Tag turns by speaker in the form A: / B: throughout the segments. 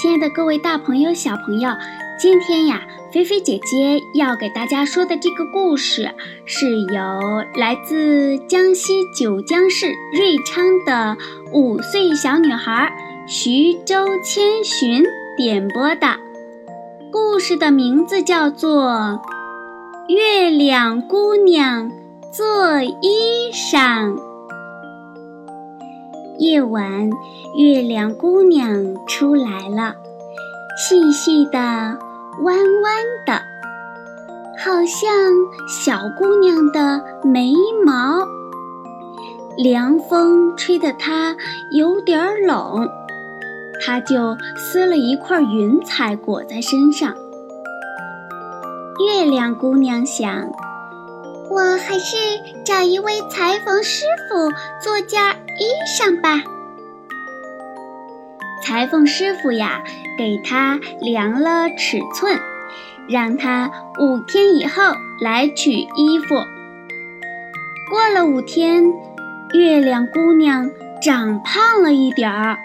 A: 亲爱的各位大朋友、小朋友，今天呀，菲菲姐姐要给大家说的这个故事，是由来自江西九江市瑞昌的五岁小女孩徐州千寻点播的。故事的名字叫做《月亮姑娘做衣裳》。夜晚，月亮姑娘出来了，细细的，弯弯的，好像小姑娘的眉毛。凉风吹得她有点冷，她就撕了一块云彩裹在身上。月亮姑娘想。我还是找一位裁缝师傅做件衣裳吧。裁缝师傅呀，给他量了尺寸，让他五天以后来取衣服。过了五天，月亮姑娘长胖了一点儿，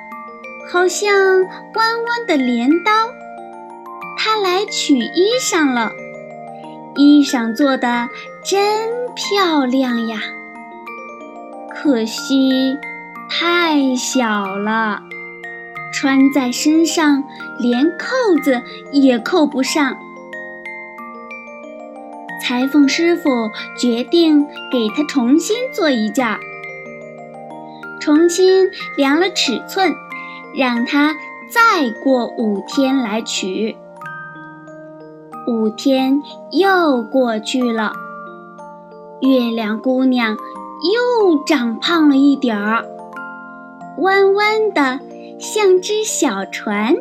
A: 好像弯弯的镰刀。她来取衣裳了。衣裳做的真漂亮呀，可惜太小了，穿在身上连扣子也扣不上。裁缝师傅决定给他重新做一件，重新量了尺寸，让他再过五天来取。五天又过去了，月亮姑娘又长胖了一点儿，弯弯的像只小船。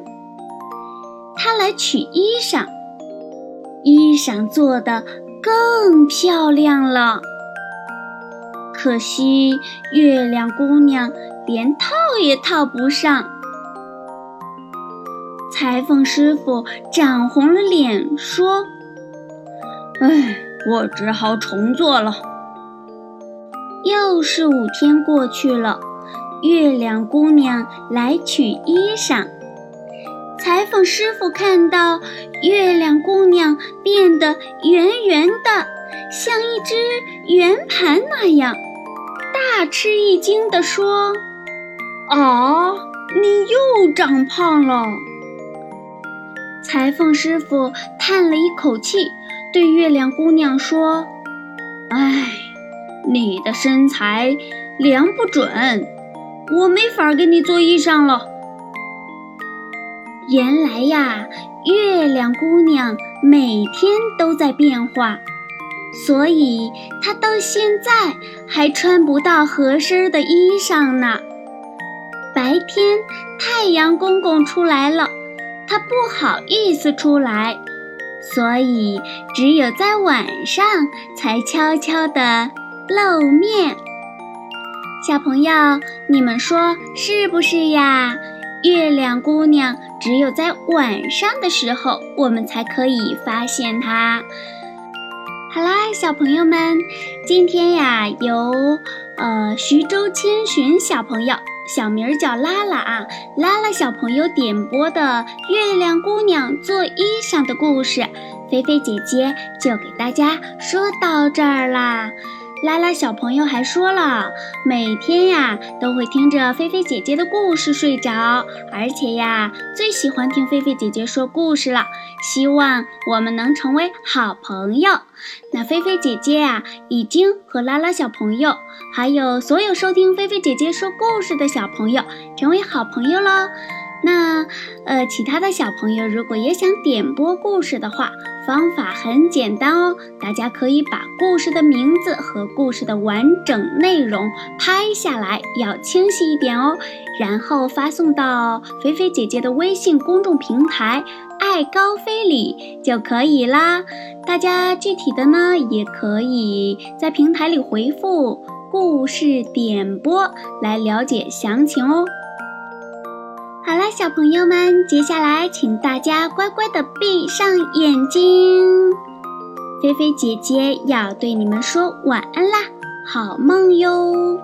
A: 她来取衣裳，衣裳做的更漂亮了。可惜月亮姑娘连套也套不上。裁缝师傅涨红了脸，说：“
B: 哎，我只好重做了。”
A: 又是五天过去了，月亮姑娘来取衣裳。裁缝师傅看到月亮姑娘变得圆圆的，像一只圆盘那样，大吃一惊地说：“
B: 啊，你又长胖了！”
A: 裁缝师傅叹了一口气，对月亮姑娘说：“
B: 哎，你的身材量不准，我没法给你做衣裳了。”
A: 原来呀，月亮姑娘每天都在变化，所以她到现在还穿不到合身的衣裳呢。白天，太阳公公出来了。他不好意思出来，所以只有在晚上才悄悄地露面。小朋友，你们说是不是呀？月亮姑娘只有在晚上的时候，我们才可以发现她。好啦，小朋友们，今天呀，由呃徐州千寻小朋友。小名儿叫拉拉啊，拉拉小朋友点播的《月亮姑娘做衣裳》的故事，菲菲姐姐就给大家说到这儿啦。拉拉小朋友还说了，每天呀都会听着菲菲姐姐的故事睡着，而且呀最喜欢听菲菲姐姐说故事了。希望我们能成为好朋友。那菲菲姐姐呀，已经和拉拉小朋友，还有所有收听菲菲姐姐说故事的小朋友成为好朋友喽。那，呃，其他的小朋友如果也想点播故事的话，方法很简单哦。大家可以把故事的名字和故事的完整内容拍下来，要清晰一点哦，然后发送到菲菲姐姐的微信公众平台“爱高飞”里就可以啦。大家具体的呢，也可以在平台里回复“故事点播”来了解详情哦。好了，小朋友们，接下来请大家乖乖的闭上眼睛。菲菲姐姐要对你们说晚安啦，好梦哟。